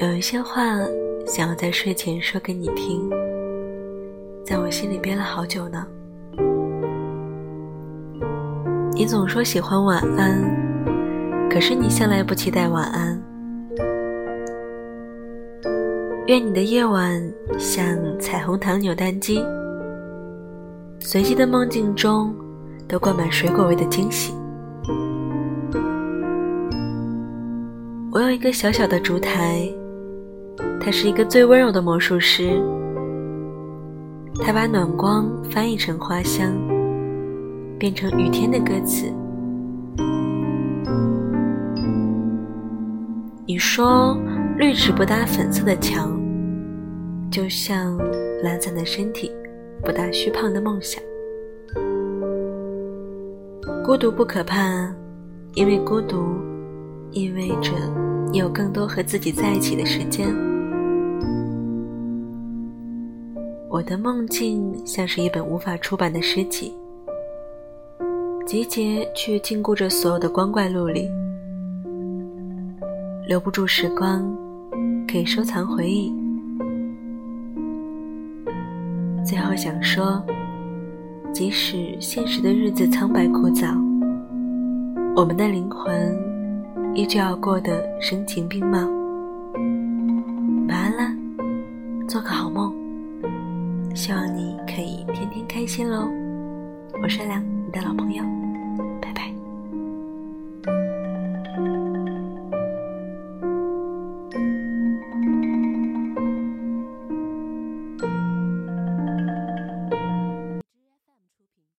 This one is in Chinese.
有一些话想要在睡前说给你听，在我心里憋了好久呢。你总说喜欢晚安，可是你向来不期待晚安。愿你的夜晚像彩虹糖扭蛋机，随机的梦境中都灌满水果味的惊喜。我有一个小小的烛台，他是一个最温柔的魔术师，他把暖光翻译成花香，变成雨天的歌词。你说绿植不搭粉色的墙，就像懒散的身体不搭虚胖的梦想。孤独不可怕，因为孤独。意味着你有更多和自己在一起的时间。我的梦境像是一本无法出版的诗集，集结却禁锢着所有的光怪陆离，留不住时光，可以收藏回忆。最后想说，即使现实的日子苍白枯燥，我们的灵魂。依旧要过得声情并茂。晚安了，做个好梦。希望你可以天天开心喽我是善良你的老朋友。拜拜。